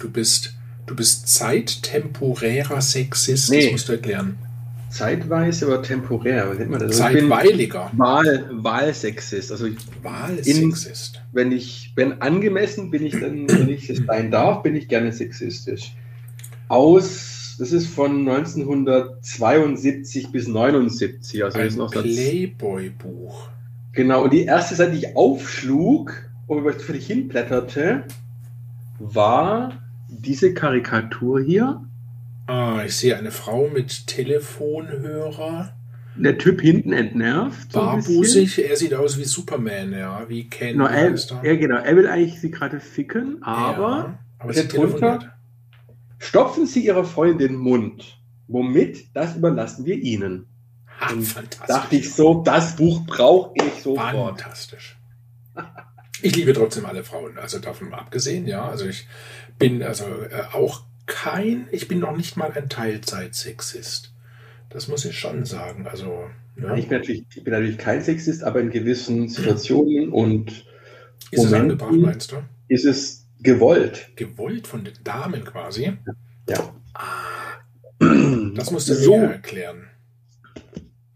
du bist, du bist zeittemporärer Sexist, Nee. das musst du erklären. Zeitweise oder temporär, was nennt man das? Also Zeitweiliger. Ich Wahl, Wahlsexist. Also ich, Wahlsexist. wenn ich, wenn angemessen bin ich dann, wenn ich es sein darf, bin ich gerne sexistisch. Aus, das ist von 1972 bis 79, also Ein Playboy-Buch. Genau, und die erste Seite, die ich aufschlug, worüber ich völlig hinblätterte, war diese Karikatur hier. Ah, ich sehe eine Frau mit Telefonhörer, Der Typ hinten entnervt. so barbusig. Er sieht aus wie Superman, ja, wie Ken. Genau, er, ja, genau. Er will eigentlich sie gerade ficken, aber Ja, aber sie telefoniert. stopfen Sie Ihrer Freundin den Mund. Womit? Das überlassen wir Ihnen. Und fantastisch. Dachte ich so, das Buch brauche ich sofort. Fantastisch. Ich liebe trotzdem alle Frauen, also davon abgesehen, ja. Also ich bin also äh, auch kein, ich bin noch nicht mal ein Teilzeitsexist. Das muss ich schon sagen. Also, ne, Ich bin, natürlich, ich bin natürlich kein Sexist, aber in gewissen Situationen und ist es Momenten- angebracht, meinst du? ist es gewollt. Gewollt von den Damen quasi. Ja. Ah, das musst du So. erklären.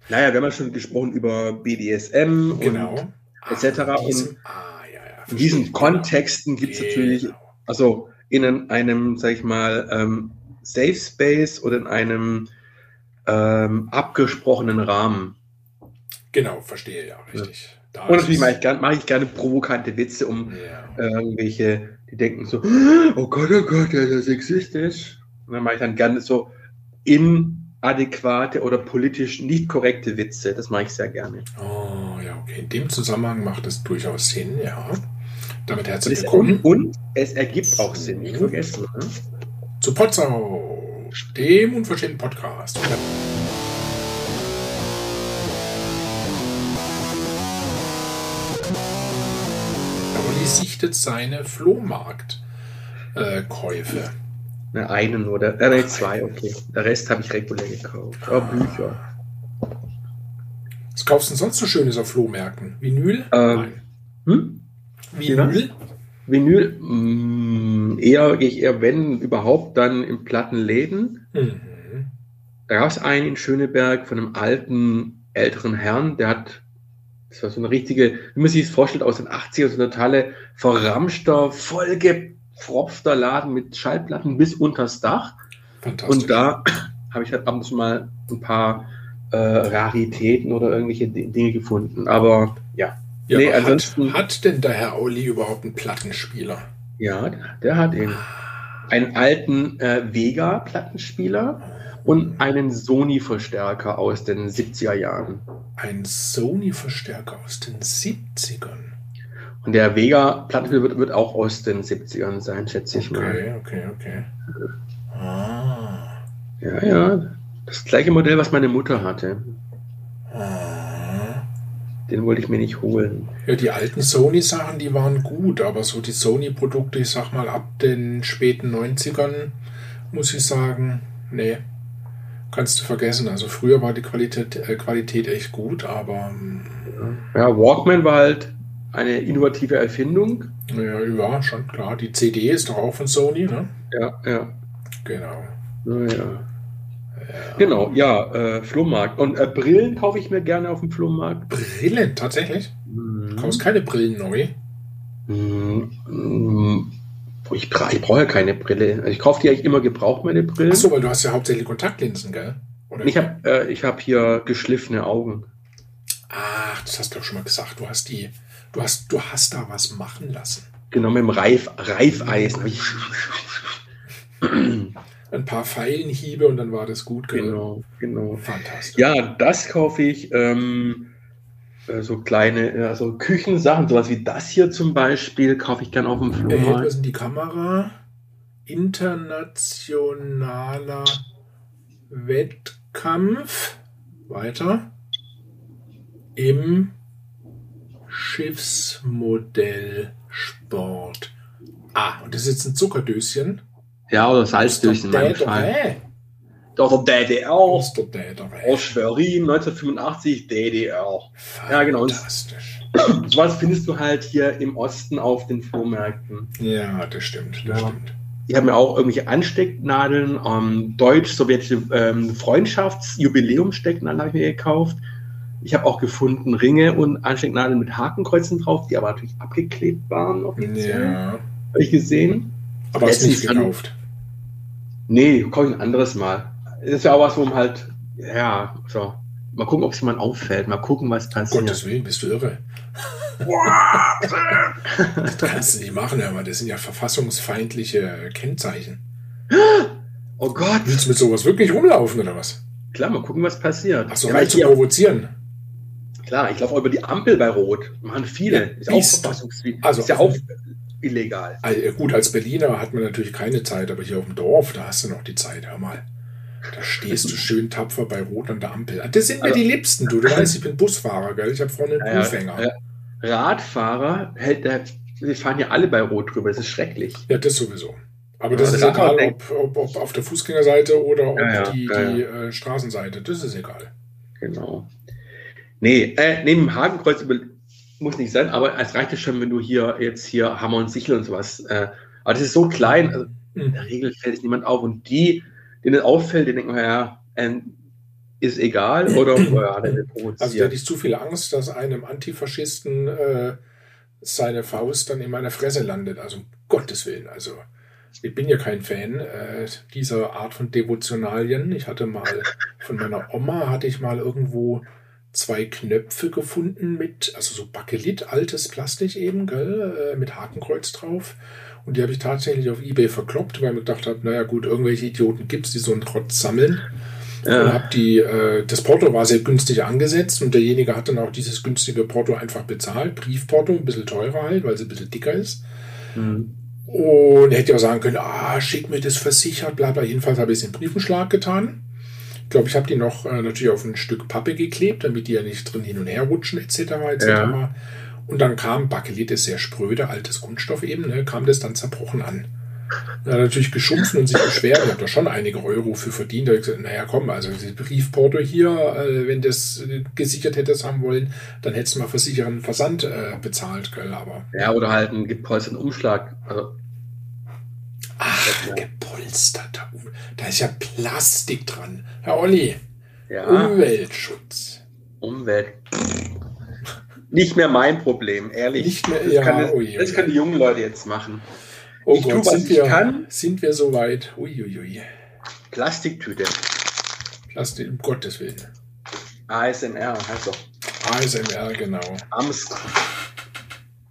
Naja, wir haben ja schon gesprochen über BDSM Genau. und etc. in diesem, Und ah, ja, ja, in diesen. Kontexten gibt es Genau. natürlich, also in einem, sag ich mal, ähm, Safe Space oder in einem ähm, abgesprochenen Rahmen. Genau, verstehe, ja, richtig. Da Und natürlich mache ich, gern- mache ich gerne provokante Witze, um Ja. äh, irgendwelche, die denken so, oh Gott, oh Gott, der ist ja sexistisch. Und dann mache ich dann gerne so inadäquate oder politisch nicht korrekte Witze. Das mache ich sehr gerne. Oh, ja, okay. In dem Zusammenhang macht es durchaus Sinn, ja. Damit herzlich willkommen und, es ergibt auch Sinn, nicht vergessen. Ne? zu Potsau, dem unverschämten Podcast. Olli sichtet seine Flohmarktkäufe. Ne, einen oder, äh, ne, zwei, okay. Der Rest habe ich regulär gekauft. Oh, Bücher. Was kaufst du denn sonst so Schönes auf Flohmärkten? Vinyl? Ähm, Nein. Hm? Vinyl? Vinyl, mh, eher, gehe ich eher, wenn überhaupt, dann in Plattenläden. Mhm. Da gab es einen in Schöneberg von einem alten, älteren Herrn, der hat, das war so eine richtige, wie man sich das vorstellt, aus den 80ern, so eine totale verramschter, vollgepfropfter Laden mit Schallplatten bis unters Dach. Und da habe ich halt ab und zu mal ein paar äh, Raritäten oder irgendwelche Dinge gefunden. Aber ja, ja, nee, ansonsten- hat, hat denn der Herr Olli überhaupt einen Plattenspieler? ja, der hat ihn. Einen alten äh, Vega-Plattenspieler und einen Sony-Verstärker aus den 70er Jahren. Ein Sony-Verstärker aus den 70ern. Und der Vega-Plattenspieler wird, wird auch aus den 70ern sein, schätze ich mal. Okay, okay, okay. Ah. Ja, ja. Das gleiche Modell, was meine Mutter hatte. Den wollte ich mir nicht holen. Ja, die alten Sony-Sachen, die waren gut, aber so die Sony-Produkte, ich sag mal, ab den späten 90ern, muss ich sagen, nee, kannst du vergessen. Also früher war die Qualität, äh, Qualität echt gut, aber mm, Ja, Walkman war halt eine innovative Erfindung. ja, ja, schon klar. Die CD ist doch auch von Sony, ne? Ja, ja. Genau. Naja. Genau, ja, äh, Flohmarkt. Und äh, Brillen kaufe ich mir gerne auf dem Flohmarkt. Brillen, tatsächlich? Du Mhm. kaufst keine Brillen neu. Mhm. Mhm. Ich, bra ich brauche ja keine Brille. Ich kaufe die eigentlich immer gebraucht, meine Brillen. Achso, weil du hast ja hauptsächlich Kontaktlinsen, gell? Oder Ich habe äh, ich hab hier geschliffene Augen. Ach, das hast du doch schon mal gesagt. Du hast die, du hast, du hast da was machen lassen. Genau, mit dem Reif, Reifeisen. Ein paar Pfeilenhiebe und dann war das gut. Genau, genau. Fantastisch. Ja, das kaufe ich. Ähm, äh, so kleine, äh, also Küchensachen, sowas wie das hier zum Beispiel, kaufe ich gern auf dem Äh, wo Flohmarkt. ist die Kamera? Internationaler Wettkampf. Weiter. Im Schiffsmodellsport. Ah, und das ist jetzt ein Zuckerdöschen. Ja, oder Salzdöschen in meinem Der Fall. Oder DDR. Dädere. Aus Schwerin, 1985, DDR. Ja, genau. Fantastisch. Sowas findest du halt hier im Osten auf den Flohmärkten. Ja, das stimmt, das Ja. stimmt. ich habe mir auch irgendwelche Anstecknadeln, ähm, deutsch-sowjetische ähm, Freundschafts-Jubiläumstecknadeln habe ich mir gekauft. Ich habe auch gefunden Ringe und Anstecknadeln mit Hakenkreuzen drauf, die aber natürlich abgeklebt waren. Offiziell. Ja. Habe ich gesehen. Aber hast nicht gekauft? Nee, kaufe ich ein anderes Mal. Das ist ja auch was, wo man halt, ja, so. Mal gucken, ob es jemand auffällt. Mal gucken, was passiert. Gottes Willen, bist du irre. das kannst du nicht machen, aber das sind ja verfassungsfeindliche Kennzeichen. Oh Gott. Willst du mit sowas wirklich rumlaufen oder was? Klar, mal gucken, was passiert. Achso, ja, zu provozieren. Klar, ich laufe über die Ampel bei Rot. Machen viele. Ja, ist auch verfassungswidrig. Also, ist ja auch illegal. Also, gut, als Berliner hat man natürlich keine Zeit, aber hier auf dem Dorf, da hast du noch die Zeit. Hör mal. Da stehst du schön tapfer bei Rot an der Ampel. Das sind mir also, die Liebsten, du. Du weißt, ich bin Busfahrer, gell? Ich habe vorne einen Prüfhänger. Ja, Radfahrer, hält, die fahren ja alle bei Rot drüber. Das ist schrecklich. Ja, das sowieso. Aber das, das ist egal, ob, ob, ob, auf der Fußgängerseite oder ja, ja, die, die äh, Straßenseite. Das ist egal. Genau. Nee, äh, neben dem Hakenkreuz muss nicht sein, aber es reicht ja schon, wenn du hier jetzt hier Hammer und Sichel und sowas. Äh, aber das ist so klein, also in der Regel fällt es niemand auf. Und die, denen es auffällt, die denken, ja, äh, ist egal oder ja, der Also der nicht zu viel Angst, dass einem Antifaschisten äh, seine Faust dann in meiner Fresse landet. Also um Gottes Willen. Also ich bin ja kein Fan äh, dieser Art von Devotionalien. Ich hatte mal von meiner Oma hatte ich mal irgendwo zwei Knöpfe gefunden mit, also so Bakelit, altes Plastik eben, gell, äh, mit Hakenkreuz drauf. Und die habe ich tatsächlich auf Ebay verkloppt, weil ich mir gedacht habe, naja gut, irgendwelche Idioten gibt es, die so einen Trotz sammeln. Ja. Und hab die, äh, das Porto war sehr günstig angesetzt und derjenige hat dann auch dieses günstige Porto einfach bezahlt. Briefporto, ein bisschen teurer halt, weil es ein bisschen dicker ist. Mhm. Und hätte auch sagen können, ah, schick mir das versichert, bla bla. Jedenfalls habe ich es in den Briefenschlag getan. Ich glaube, ich habe die noch äh, natürlich auf ein Stück Pappe geklebt, damit die ja nicht drin hin und her rutschen, etc. etc. Ja. Und dann kam Bakelit, ist sehr spröde, altes Kunststoff eben, ne, kam das dann zerbrochen an. Hat natürlich geschumpfen und sich beschwert. Ich habe da schon einige Euro für verdient. Da habe ich gesagt, naja, komm, also das Briefporto hier, äh, wenn das gesichert hättest haben wollen, dann hättest du mal versicherten Versand äh, bezahlt, gell, aber. Ja, oder halt einen gepolsterten Umschlag. Also. Ach, gepolsterter Umschlag. Da ist ja Plastik dran. Herr Olli. Ja. Umweltschutz. Umwelt. Nicht mehr mein Problem, ehrlich. Nicht mehr, das ja, kann, oh je, das können die jungen Leute jetzt machen. Oh ich Gott, tue, was sind ich wir, kann. Sind wir soweit? Uiuiui. Plastiktüte. Plastik, um Gottes Willen. ASMR heißt doch. ASMR, genau. Ams.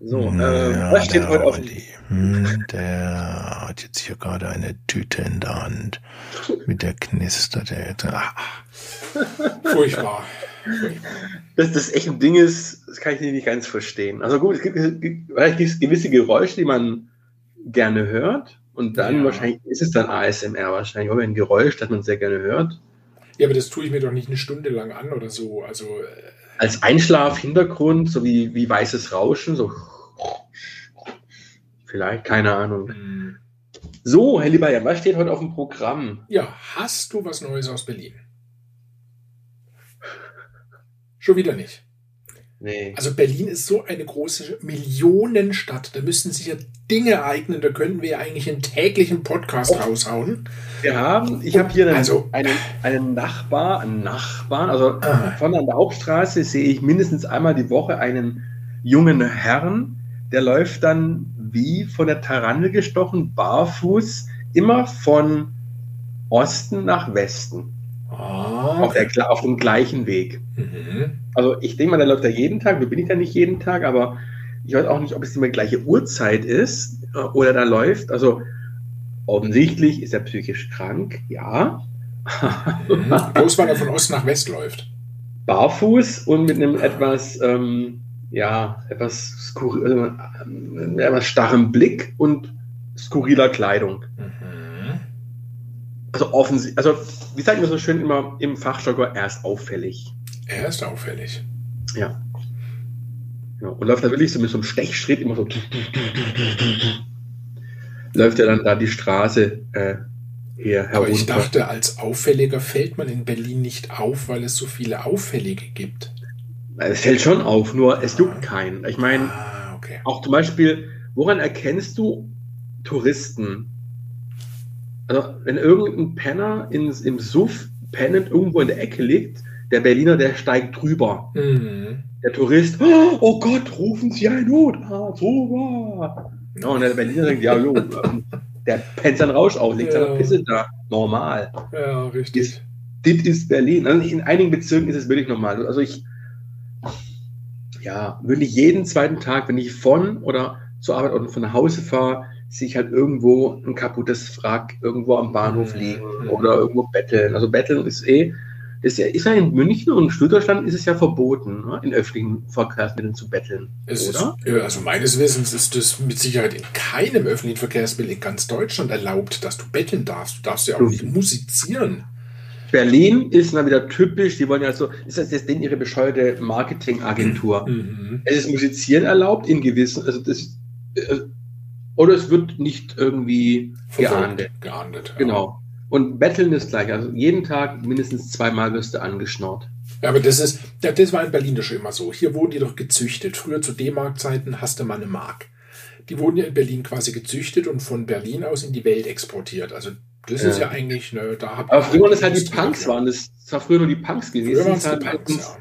So, äh, ja, was steht heute auf die? Hm, der hat jetzt hier gerade eine Tüte in der Hand. Mit der knistert er. Ah. Furchtbar. Dass das echt ein Ding ist, das kann ich nicht ganz verstehen. Also gut, es gibt, gewisse Geräusche, die man gerne hört. Und dann ja. wahrscheinlich ist es dann ASMR wahrscheinlich, oder ein Geräusch, das man sehr gerne hört. Ja, aber das tue ich mir doch nicht eine Stunde lang an oder so. Also äh, als Einschlaf-Hintergrund, so wie, wie weißes Rauschen, so vielleicht, keine Ahnung. Hm. So, Herr Lieberjan, was steht heute auf dem Programm? Ja, hast du was Neues aus Berlin? Schon wieder nicht. Nee. Also Berlin ist so eine große Millionenstadt. Da müssten sich ja Dinge ereignen. Da könnten wir ja eigentlich einen täglichen Podcast oh. raushauen. Wir haben, ich habe hier einen, also, einen, einen Nachbar, einen Nachbarn, also ah. von an der Hauptstraße sehe ich mindestens einmal die Woche einen jungen Herrn, der läuft dann wie von der Tarantel gestochen, barfuß, immer von Osten nach Westen. Ah, auf, der, auf, dem gleichen Weg. Mhm. Also ich denke mal, der läuft da jeden Tag, nur bin ich da nicht jeden Tag, aber ich weiß auch nicht, ob es immer die gleiche Uhrzeit ist äh, oder da läuft. Also offensichtlich ist er psychisch krank, ja. Mhm. Bloß weil er von Ost nach West läuft. Barfuß und mit einem etwas, ähm, ja, etwas, skurril, äh, etwas starren Blick und skurriler Kleidung. Mhm. Also offensichtlich, also wie sagt man so schön immer im Fachjargon, er ist auffällig. Er ist auffällig. Ja. ja. Und läuft da wirklich so mit so einem Stechschritt immer so. läuft er dann da die Straße äh, hier herunter. Aber ich dachte, als Auffälliger fällt man in Berlin nicht auf, weil es so viele Auffällige gibt. Es fällt schon auf, nur es juckt keinen. Ich meine, ah, okay. auch zum Beispiel, woran erkennst du Touristen? Also, wenn irgendein Penner ins, im Suff pennend irgendwo in der Ecke liegt, der Berliner, der steigt drüber. Mhm. Der Tourist, oh, oh Gott, rufen Sie einen Notarzt, rüber. Ja, und der Berliner denkt, ja, jo, ähm, der pennt seinen Rausch aus, legt ja. seine Pisse da. Normal. Ja, richtig. Das ist Berlin. Also in einigen Bezirken ist es wirklich normal. Also ich, ja, wirklich jeden zweiten Tag, wenn ich von oder zur Arbeit oder von nach Hause fahre, sehe ich halt irgendwo ein kaputtes Wrack irgendwo am Bahnhof liegen oder irgendwo betteln. Also betteln ist eh, ist ja, ist ja in München und Süddeutschland ist es ja verboten, ne, in öffentlichen Verkehrsmitteln zu betteln. Es oder? Ist, also meines Wissens ist das mit Sicherheit in keinem öffentlichen Verkehrsmittel in ganz Deutschland erlaubt, dass du betteln darfst. Du darfst ja auch nicht musizieren. Berlin ist mal wieder typisch, die wollen ja so, ist das jetzt denn ihre bescheuerte Marketingagentur? Mhm. Es ist Musizieren erlaubt in gewissen, also das, äh, oder es wird nicht irgendwie geahndet. Geahndet. Genau. Und Betteln ist gleich. Also jeden Tag mindestens zweimal wirst du angeschnort. Ja, aber das ist, das war in Berlin schon immer so. Hier wurden die doch gezüchtet. Früher zu D-Mark-Zeiten hast du mal eine Mark. Die wurden ja in Berlin quasi gezüchtet und von Berlin aus in die Welt exportiert. Also das ja. ist ja eigentlich, ne, da Aber früher waren das halt die Punks waren. Das, war früher nur die Punks gewesen. Früher es halt Punks,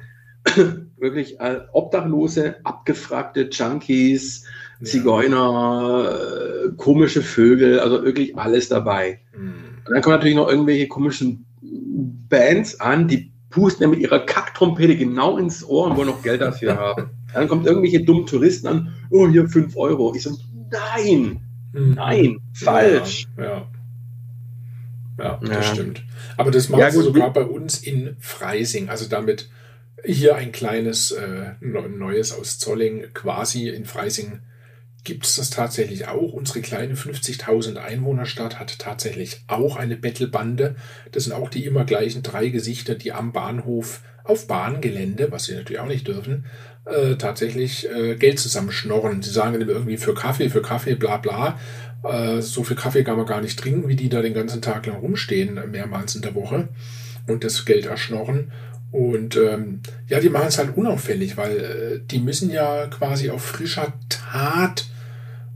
ja. wirklich äh, Obdachlose, abgefragte Junkies, Zigeuner, äh, komische Vögel, also wirklich alles dabei. Mhm. Und dann kommen natürlich noch irgendwelche komischen Bands an, die pusten ja mit ihrer Kacktrompete genau ins Ohr und wollen noch Geld dafür haben. Dann kommt irgendwelche dummen Touristen an, oh, hier 5 Euro. Ich so, nein, mhm. nein, falsch. Ja, ja. Ja das ja. stimmt. Aber das machen ja, sie sogar bei uns in Freising. Also damit hier ein kleines äh, Neues aus Zolling quasi in Freising gibt es das tatsächlich auch. Unsere kleine 50.000 Einwohnerstadt hat tatsächlich auch eine Bettelbande. Das sind auch die immer gleichen drei Gesichter, die am Bahnhof auf Bahngelände, was sie natürlich auch nicht dürfen, äh, tatsächlich äh, Geld zusammenschnorren. Sie sagen dann irgendwie für Kaffee, für Kaffee, bla bla. Äh, so viel Kaffee kann man gar nicht trinken, wie die da den ganzen Tag lang rumstehen, mehrmals in der Woche und das Geld erschnorren. Und ähm, ja, die machen es halt unauffällig, weil äh, die müssen ja quasi auf frischer Tat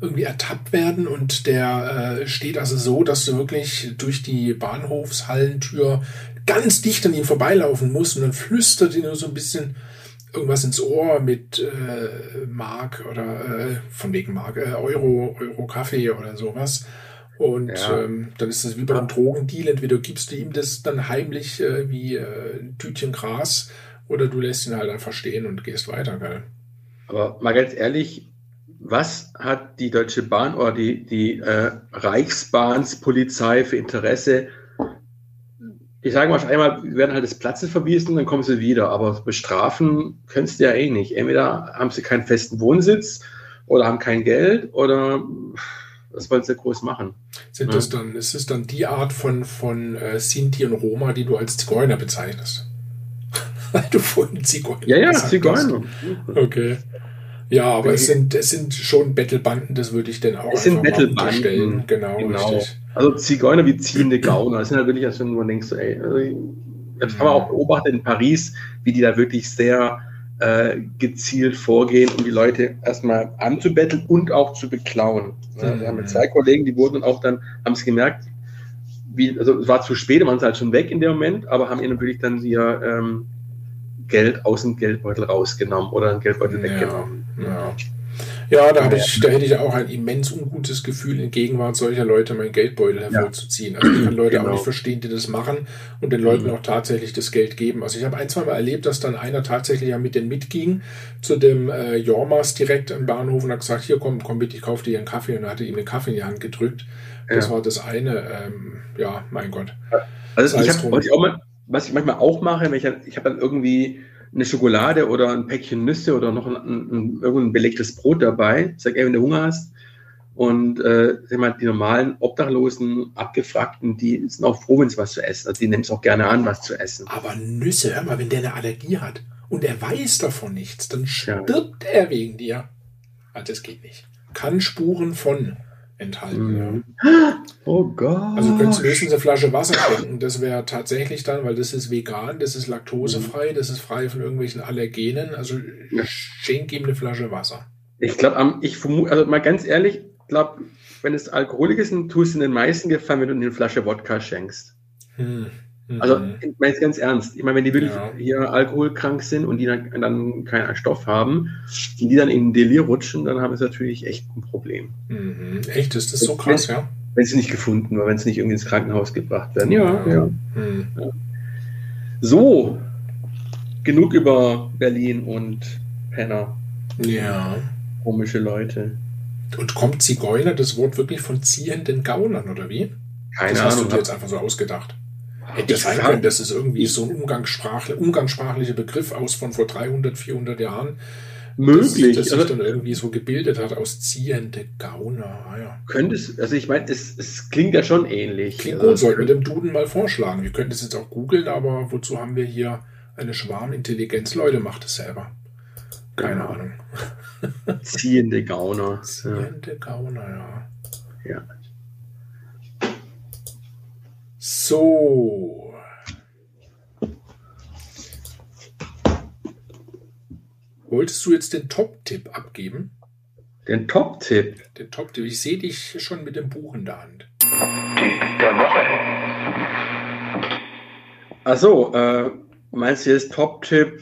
irgendwie ertappt werden und der äh, steht also so, dass du wirklich durch die Bahnhofshallentür ganz dicht an ihm vorbeilaufen musst und dann flüstert dir nur so ein bisschen irgendwas ins Ohr mit äh, Mark oder äh, von wegen Mark, äh, Euro, Euro Kaffee oder sowas. Und ja. ähm, dann ist das wie bei einem Drogendeal. Entweder gibst du ihm das dann heimlich äh, wie äh, ein Tütchen Gras oder du lässt ihn halt einfach stehen und gehst weiter, gell? Aber mal ganz ehrlich, was hat die Deutsche Bahn oder die, die äh, Reichsbahnspolizei für Interesse? Ich sage mal, einmal werden halt das Platzen verwiesen, dann kommen sie wieder. Aber bestrafen könntest du ja eh nicht. Entweder haben sie keinen festen Wohnsitz oder haben kein Geld oder was wollen sie groß machen? Sind ja. das dann, ist es dann die Art von, von äh, Sinti und Roma, die du als Zigeuner bezeichnest? Weil du vorhin Zigeuner Ja, ja, Zigeuner. Okay. Ja, aber es sind, es sind schon Bettelbanden, das würde ich denn auch es sind Bettelbanden. Genau, genau. Richtig. Also Zigeuner wie ziehende Gauner. Das sind halt wirklich, als wenn du denkst, ey, also ich habe mhm. auch beobachtet in Paris, wie die da wirklich sehr äh, gezielt vorgehen, um die Leute erstmal anzubetteln und auch zu beklauen. Ja, mhm. Wir haben zwei Kollegen, die wurden auch dann, haben es gemerkt, wie, also es war zu spät, waren sie halt schon weg in dem Moment, aber haben ihnen natürlich dann ihr ähm, Geld aus dem Geldbeutel rausgenommen oder einen Geldbeutel ja, weggenommen. Ja. Ja, da, ich, da hätte ich auch ein immens ungutes Gefühl, in Gegenwart solcher Leute meinen Geldbeutel hervorzuziehen. Also ich kann Leute genau. auch nicht verstehen, die das machen und den Leuten mhm. auch tatsächlich das Geld geben. Also ich habe ein, zwei Mal erlebt, dass dann einer tatsächlich ja mit denen mitging zu dem äh, Jormas direkt im Bahnhof und hat gesagt, hier komm, komm mit, ich kaufe dir einen Kaffee und er hatte ihm einen Kaffee in die Hand gedrückt. Das ja. war das eine. Ähm, ja, mein Gott. Also ich hab, was, ich auch mal, was ich manchmal auch mache, wenn ich, ich habe dann irgendwie eine Schokolade oder ein Päckchen Nüsse oder noch ein, ein, irgendein belegtes Brot dabei. Sag, ey, wenn du Hunger hast. Und äh, mal, die normalen Obdachlosen, Abgefragten, die sind auch froh, wenn sie was zu essen. Also die nehmen es auch gerne an, was zu essen. Aber Nüsse, hör mal, wenn der eine Allergie hat und er weiß davon nichts, dann stirbt ja. er wegen dir. Also das geht nicht. Kann Spuren von enthalten. Mhm. Oh Gott. Also könntest du höchstens eine Flasche Wasser trinken. Das wäre tatsächlich dann, weil das ist vegan, das ist laktosefrei, das ist frei von irgendwelchen Allergenen. Also schenk ihm eine Flasche Wasser. Ich glaube, ich vermute, also mal ganz ehrlich, glaube, wenn es Alkoholik ist, dann tust du den meisten gefallen, wenn du eine Flasche Wodka schenkst. Hm. Also, mhm. ich meine es ganz ernst. Ich meine, wenn die wirklich ja. hier alkoholkrank sind und die dann, dann keinen Stoff haben, die, die dann in den Delir rutschen, dann haben sie natürlich echt ein Problem. Mhm. Echt? Ist das so krass, wenn, ja? Wenn sie nicht gefunden oder wenn sie nicht irgendwie ins Krankenhaus gebracht werden. Ja, ja. ja. Mhm. ja. So, genug über Berlin und Penner. Ja. Komische Leute. Und kommt Zigeuner das Wort wirklich von ziehenden Gaunern, oder wie? Keine das Ahnung. hast du dir jetzt einfach so ausgedacht. Hätte sein können, das ist irgendwie so ein umgangssprachlicher, umgangssprachlicher Begriff aus von vor 300, 400 Jahren. Möglich. Das, das sich also, dann irgendwie so gebildet hat aus ziehende Gauner. Ah, ja. Könnte es, also ich meine, es, es klingt ja schon ähnlich. Klingt also, gut, sollten wir dem Duden mal vorschlagen. Wir könnten es jetzt auch googeln, aber wozu haben wir hier eine Schwarmintelligenz? Leute, macht es selber. Keine ja. Ahnung. Ziehende Gauner. Ziehende Gauner, ja. Ja. So. Wolltest du jetzt den Top-Tipp abgeben? Den Top-Tipp? Den Top-Tipp. Ich sehe dich schon mit dem Buch in der Hand. Tipp der Woche. Achso, äh, meinst du jetzt Top-Tipp,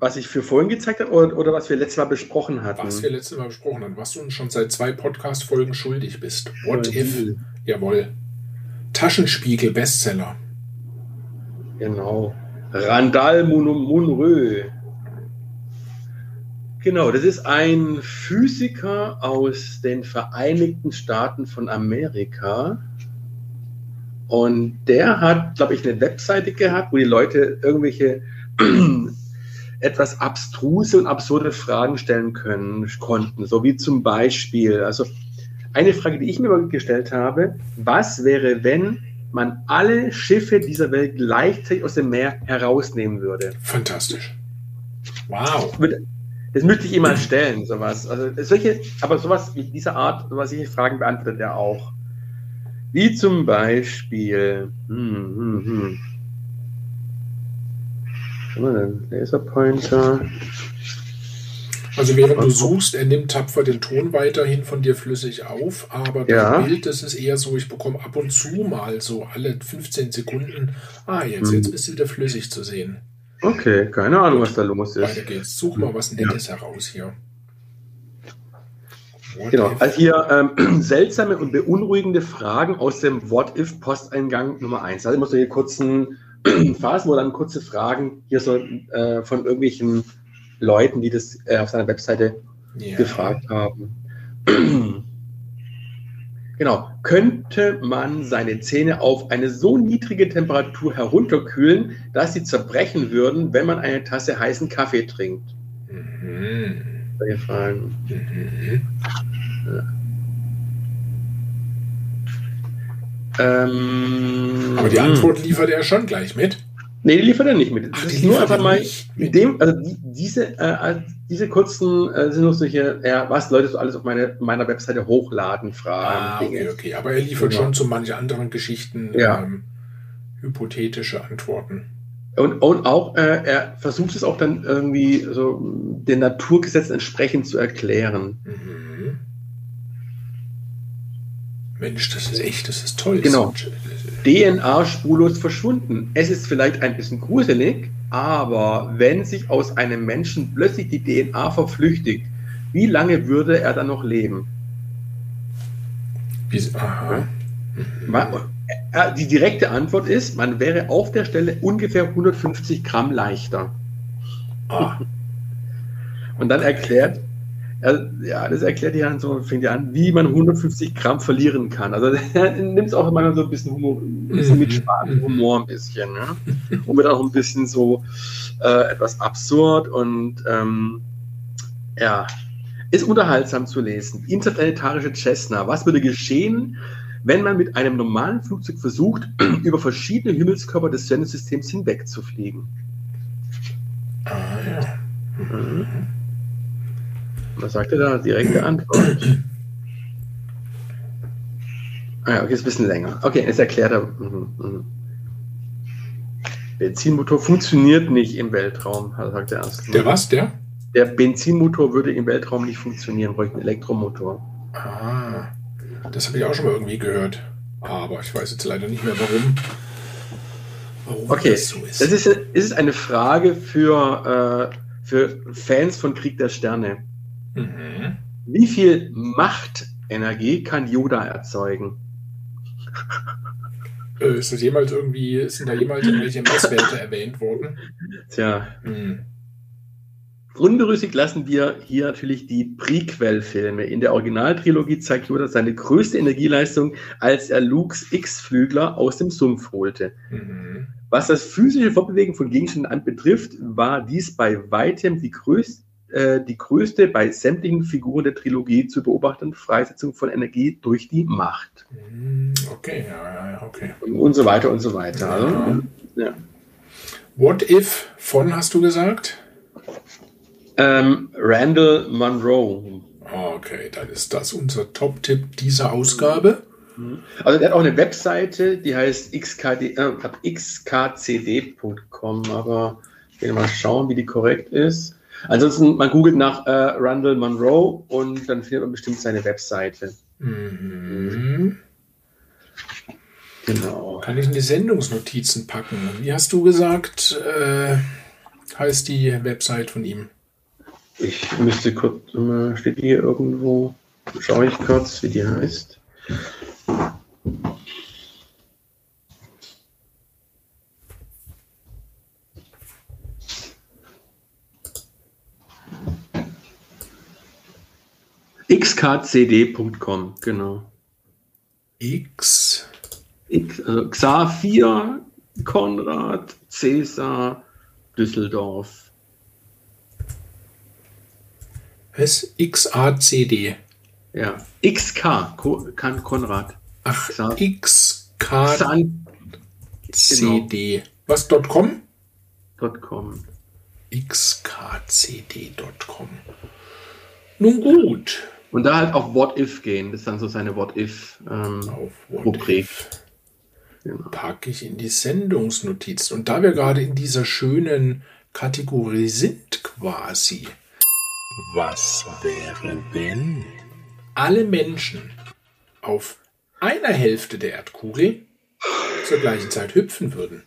was ich für vorhin gezeigt habe oder, oder, was wir letztes Mal besprochen hatten? Was wir letztes Mal besprochen haben, was du uns schon seit zwei Podcast-Folgen schuldig bist. What ja, if? Jawohl. Taschenspiegel Bestseller. Genau. Randall Munrö. Genau, das ist ein Physiker aus den Vereinigten Staaten von Amerika. Und der hat, glaube ich, eine Webseite gehabt, wo die Leute irgendwelche etwas abstruse und absurde Fragen stellen können, konnten. So wie zum Beispiel, also eine Frage, die ich mir gestellt habe, was wäre, wenn man alle Schiffe dieser Welt gleichzeitig aus dem Meer herausnehmen würde? Fantastisch. Wow. Das müsste ich ihm mal stellen, sowas. Also solche, aber sowas dieser Art, sowas solche Fragen beantwortet er auch. Wie zum Beispiel, hm, hm, hm. Was? Laserpointer. Also während du suchst, er nimmt tapfer den Ton weiterhin von dir flüssig auf, aber das ja. Bild, das ist eher so, ich bekomme ab und zu mal so alle 15 Sekunden, ah, jetzt, jetzt hm. bist du wieder flüssig zu sehen. Okay, keine Ahnung, was da los ist. Weiter geht's. Such mal was Nettes ja. heraus hier. What genau, if? also hier ähm, seltsame und beunruhigende Fragen aus dem What-If-Posteingang Nummer 1. Also immer so hier kurzen Phasen, wo dann kurze Fragen hier so äh, von irgendwelchen Leuten, die das äh, auf seiner Webseite ja. gefragt haben. genau. Könnte man seine Zähne auf eine so niedrige Temperatur herunterkühlen, dass sie zerbrechen würden, wenn man eine Tasse heißen Kaffee trinkt? Mhm. Solche Fragen. Mhm. Ja. Ähm, Aber die Antwort liefert er schon gleich mit. Nee, die liefert er nicht mit. Ach, die nur einfach mal mit dem, also die, diese, äh, diese kurzen äh, sind nur solche, ja, was Leute so alles auf meine, meiner Webseite hochladen, Fragen. Ah, okay, okay. Aber er liefert genau. schon zu manchen anderen Geschichten ja. ähm, hypothetische Antworten. Und, und auch, äh, er versucht es auch dann irgendwie so den Naturgesetzen entsprechend zu erklären. Mhm. Mensch, das ist echt, das ist toll. Genau. DNA spurlos verschwunden. Es ist vielleicht ein bisschen gruselig, aber wenn sich aus einem Menschen plötzlich die DNA verflüchtigt, wie lange würde er dann noch leben? Wie, aha. Äh, die direkte Antwort ist, man wäre auf der Stelle ungefähr 150 Gramm leichter. Ah. Und dann erklärt ja, das erklärt ja dann so, fängt ja an, wie man 150 Gramm verlieren kann. Also nimmt es auch manchmal so ein bisschen, Humor, ein bisschen mit mhm. Spaß und Humor ein bisschen. Ne? Und wird auch ein bisschen so äh, etwas absurd und ähm, ja, ist unterhaltsam zu lesen. Interplanetarische Cessna. Was würde geschehen, wenn man mit einem normalen Flugzeug versucht, über verschiedene Himmelskörper des Sonnensystems hinweg zu fliegen? Ah, ja. Mhm. Was sagt er da? Direkte Antwort. Ah ja, okay, ist ein bisschen länger. Okay, jetzt erklärt er. Mhm, mhm. Benzinmotor funktioniert nicht im Weltraum, sagt er erst. Der was, der? Der Benzinmotor würde im Weltraum nicht funktionieren, bräuchte einen Elektromotor. Ah. Das habe ich auch schon mal irgendwie gehört. Aber ich weiß jetzt leider nicht mehr warum. warum okay, das, so ist. das ist, ist eine Frage für, äh, für Fans von Krieg der Sterne. Mhm. Wie viel Machtenergie kann Yoda erzeugen? Äh, ist das jemals irgendwie, sind da jemals irgendwelche Messwerte erwähnt worden? Tja. Hm. Unberüchtigt lassen wir hier natürlich die Prequel-Filme. In der Originaltrilogie zeigt Yoda seine größte Energieleistung, als er Lukes X-Flügler aus dem Sumpf holte. Mhm. Was das physische Fortbewegen von Gegenständen anbetrifft, war dies bei weitem die größte äh, die größte bei sämtlichen Figuren der Trilogie zu beobachtende Freisetzung von Energie durch die Macht. Mhm. Okay, ja, ja, okay. Und so weiter und so weiter. Also, ja. What if von hast du gesagt? Ähm, Randall Monroe. Okay, dann ist das unser Top-Tipp dieser Ausgabe. Also der hat auch eine Webseite, die heißt xkd, äh, xkcd.com, aber ich will mal schauen, wie die korrekt ist. Ansonsten, man googelt nach äh, Randall Monroe und dann findet man bestimmt seine Webseite. Mhm. Genau. Kann ich in die Sendungsnotizen packen. Wie hast du gesagt, äh, heißt die Website von ihm? Ich müsste kurz, steht die hier irgendwo? Schaue ich kurz, wie die heißt. xkcd.com, genau. X. X also Xavier, Konrad, Cäsar, Düsseldorf. Was? XACD. Ja. XK, kann Konrad. Ach, XKCD. Genau. Was, .com? .com. xkcd.com. Nun gut. Und da halt auf What If gehen. Das ist dann so seine What If ähm, Rubrik. Genau. Packe ich in die Sendungsnotizen. Und da wir gerade in dieser schönen Kategorie sind quasi. Was wäre, wenn alle Menschen auf einer Hälfte der Erdkugel zur gleichen Zeit hüpfen würden?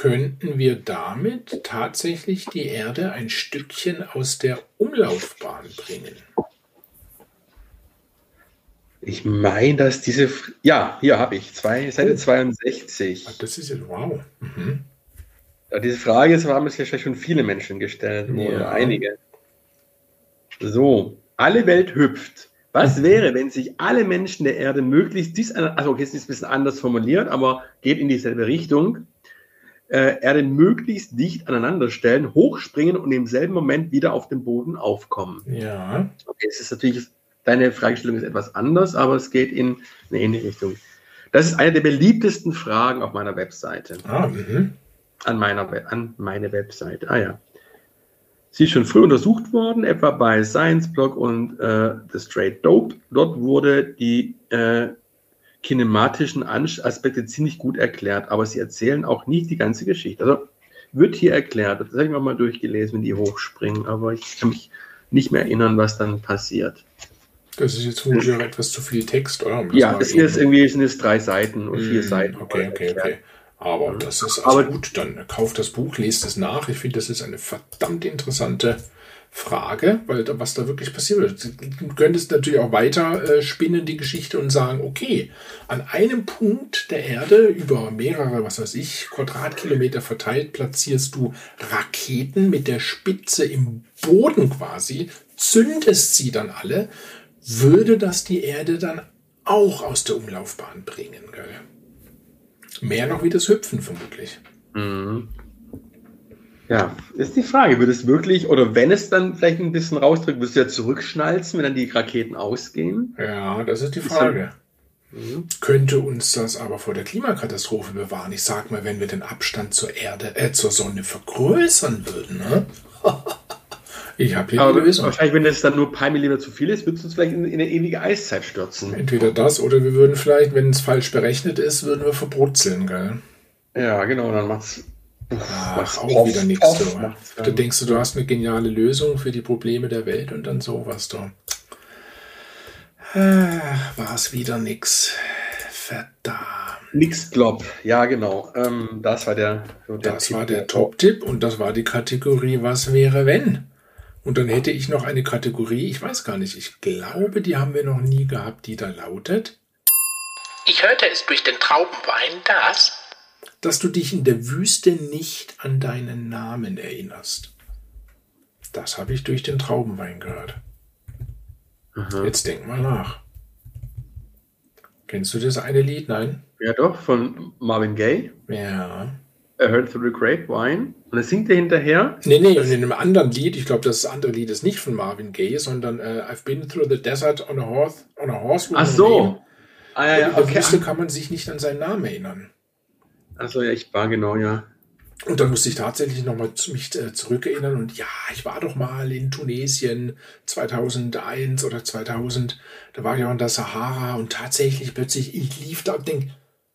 Könnten wir damit tatsächlich die Erde ein Stückchen aus der Umlaufbahn bringen. Ich meine, dass diese. Ja, hier habe ich. Zwei, Seite oh. 62. Ach, das ist ja wow. Mhm. Ja, diese Frage ist, haben es ja schon viele Menschen gestellt. Ja. Oder einige. So, alle Welt hüpft. Was mhm. wäre, wenn sich alle Menschen der Erde möglichst dies, also okay, es ist ein bisschen anders formuliert, aber geht in dieselbe Richtung, äh, Erde möglichst dicht aneinander stellen, hochspringen und im selben Moment wieder auf dem Boden aufkommen. Ja. Okay, es ist natürlich, deine Fragestellung ist etwas anders, aber es geht in eine ähnliche Richtung. Das ist eine der beliebtesten Fragen auf meiner Webseite. Ah, mhm. An, meiner, an meine Webseite. Ah ja. Sie ist schon früh untersucht worden, etwa bei Science Blog und äh, The Straight Dope. Dort wurde die äh, kinematischen Aspekte ziemlich gut erklärt, aber sie erzählen auch nicht die ganze Geschichte. Also wird hier erklärt, das habe ich mal durchgelesen, wenn die hochspringen, aber ich kann mich nicht mehr erinnern, was dann passiert. Das ist jetzt vermutlich auch etwas zu viel Text, oder? Um ja, es sind jetzt irgendwie sind es drei Seiten und vier mm, Seiten. Okay, okay, okay. Aber das ist also aber gut, dann kauft das Buch, lest es nach. Ich finde, das ist eine verdammt interessante Frage, weil was da wirklich passiert. Du könntest natürlich auch weiter äh, spinnen die Geschichte und sagen, okay, an einem Punkt der Erde über mehrere, was weiß ich, Quadratkilometer verteilt platzierst du Raketen mit der Spitze im Boden quasi, zündest sie dann alle, würde das die Erde dann auch aus der Umlaufbahn bringen. Gell? Mehr noch wie das Hüpfen vermutlich. Mhm. Ja, ist die Frage, wird es wirklich, oder wenn es dann vielleicht ein bisschen rausdrückt, wirst du ja zurückschnalzen, wenn dann die Raketen ausgehen? Ja, das ist die Frage. Mhm. Könnte uns das aber vor der Klimakatastrophe bewahren? Ich sag mal, wenn wir den Abstand zur Erde, äh, zur Sonne vergrößern würden, ne? ich habe hier aber. Wahrscheinlich, wenn das dann nur ein paar Millimeter zu viel ist, würdest du uns vielleicht in, in eine ewige Eiszeit stürzen. Entweder das oder wir würden vielleicht, wenn es falsch berechnet ist, würden wir verbrutzeln, gell? Ja, genau, dann macht's Ach, auch wieder nichts. Da denkst du, du hast eine geniale Lösung für die Probleme der Welt und dann sowas da. War es wieder nix. Verdammt. Nix Glob, ja genau. Ähm, das war der, so der Das Tipp war der Top-Tipp und das war die Kategorie Was wäre wenn? Und dann hätte ich noch eine Kategorie, ich weiß gar nicht, ich glaube, die haben wir noch nie gehabt, die da lautet. Ich hörte es durch den Traubenwein, dass. Dass du dich in der Wüste nicht an deinen Namen erinnerst. Das habe ich durch den Traubenwein gehört. Aha. Jetzt denk mal nach. Kennst du das eine Lied? Nein? Ja, doch, von Marvin Gaye. Ja. I heard through the grapevine. Und dann singt er hinterher. Nee, nee, in einem anderen Lied, ich glaube, das andere Lied ist nicht von Marvin Gaye, sondern uh, I've been through the desert on a horse, on a horse Ach so. Ah, ja, ja, okay. Wüste kann man sich nicht an seinen Namen erinnern. Achso, ja, ich war genau, ja. Und dann musste ich tatsächlich nochmal zu mich äh, zurückerinnern und ja, ich war doch mal in Tunesien 2001 oder 2000, da war ich auch in der Sahara und tatsächlich plötzlich, ich lief da und denk,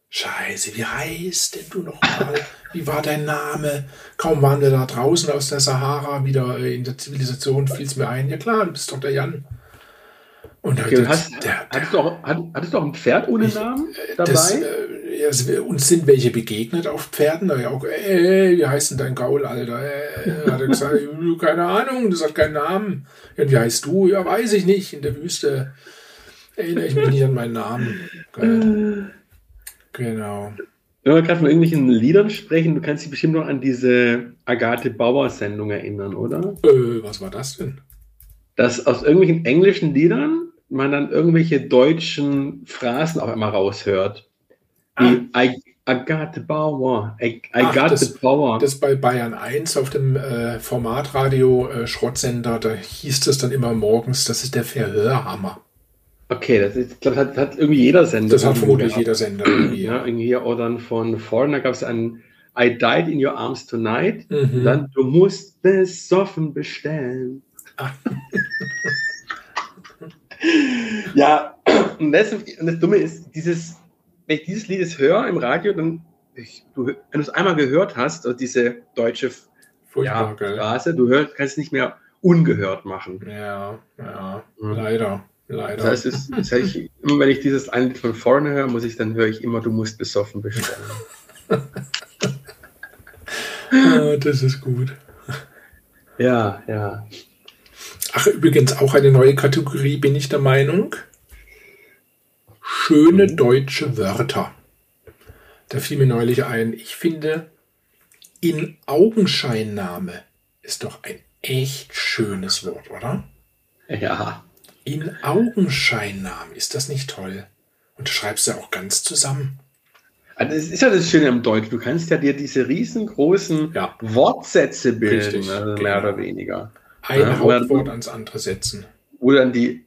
Scheiße, wie heißt denn du noch mal? Wie war dein Name? Kaum waren wir da draußen aus der Sahara wieder äh, in der Zivilisation, fiel es mir ein. Ja klar, du bist doch der Jan. Und okay, der, hast, der, hattest, du auch, hattest du auch ein Pferd ohne ich, Namen äh, dabei? Das, äh, also, uns sind welche begegnet auf Pferden. Da ja auch, ey, wie heißt denn dein Gaul, Alter? Äh, hat er gesagt, keine Ahnung, das hat keinen Namen. Ja, wie heißt du? Ja, weiß ich nicht. In der Wüste erinnere ich mich nicht an meinen Namen. Geil. Genau. Wenn wir gerade von irgendwelchen Liedern sprechen, du kannst dich bestimmt noch an diese Agathe Bauer-Sendung erinnern, oder? Äh, was war das denn? Dass aus irgendwelchen englischen Liedern man dann irgendwelche deutschen Phrasen auch immer raushört. Wie ah. I, Agathe Bauer, I, I Ach, got das, the Power. Das bei Bayern 1 auf dem äh, Formatradio äh, Schrottsender, da hieß das dann immer morgens, das ist der Verhörhammer. Okay, das ist, das hat, hat irgendwie jeder Sender. Das hat vermutlich gehabt. jeder Sender. Irgendwie, ja, irgendwie oder dann von Foreigner gab es einen I Died in Your Arms Tonight. Mhm. Dann, du musst besoffen bestellen. Ah. ja, und das, und das Dumme ist, dieses, wenn ich dieses Lied höre im Radio, dann, ich, du, wenn du es einmal gehört hast, also diese deutsche ja, Phrase, du hörst, kannst es nicht mehr ungehört machen. Ja, ja, mhm. leider. Leider. Das heißt, es, das heißt ich, immer wenn ich dieses ein Lied von vorne höre, muss ich dann höre ich immer, du musst besoffen bestellen. ah, das ist gut. Ja, ja. Ach, übrigens auch eine neue Kategorie, bin ich der Meinung. Schöne deutsche Wörter. Da fiel mir neulich ein, ich finde, in Augenscheinnahme ist doch ein echt schönes Wort, oder? Ja. In Augenscheinnamen, ist das nicht toll? Und du schreibst ja auch ganz zusammen. Also das ist ja das Schöne im Deutsch. Du kannst ja dir diese riesengroßen ja. Wortsätze bilden, Richtig, also mehr genau. oder weniger. Ein ja, Hauptwort ans andere setzen. Wo dann die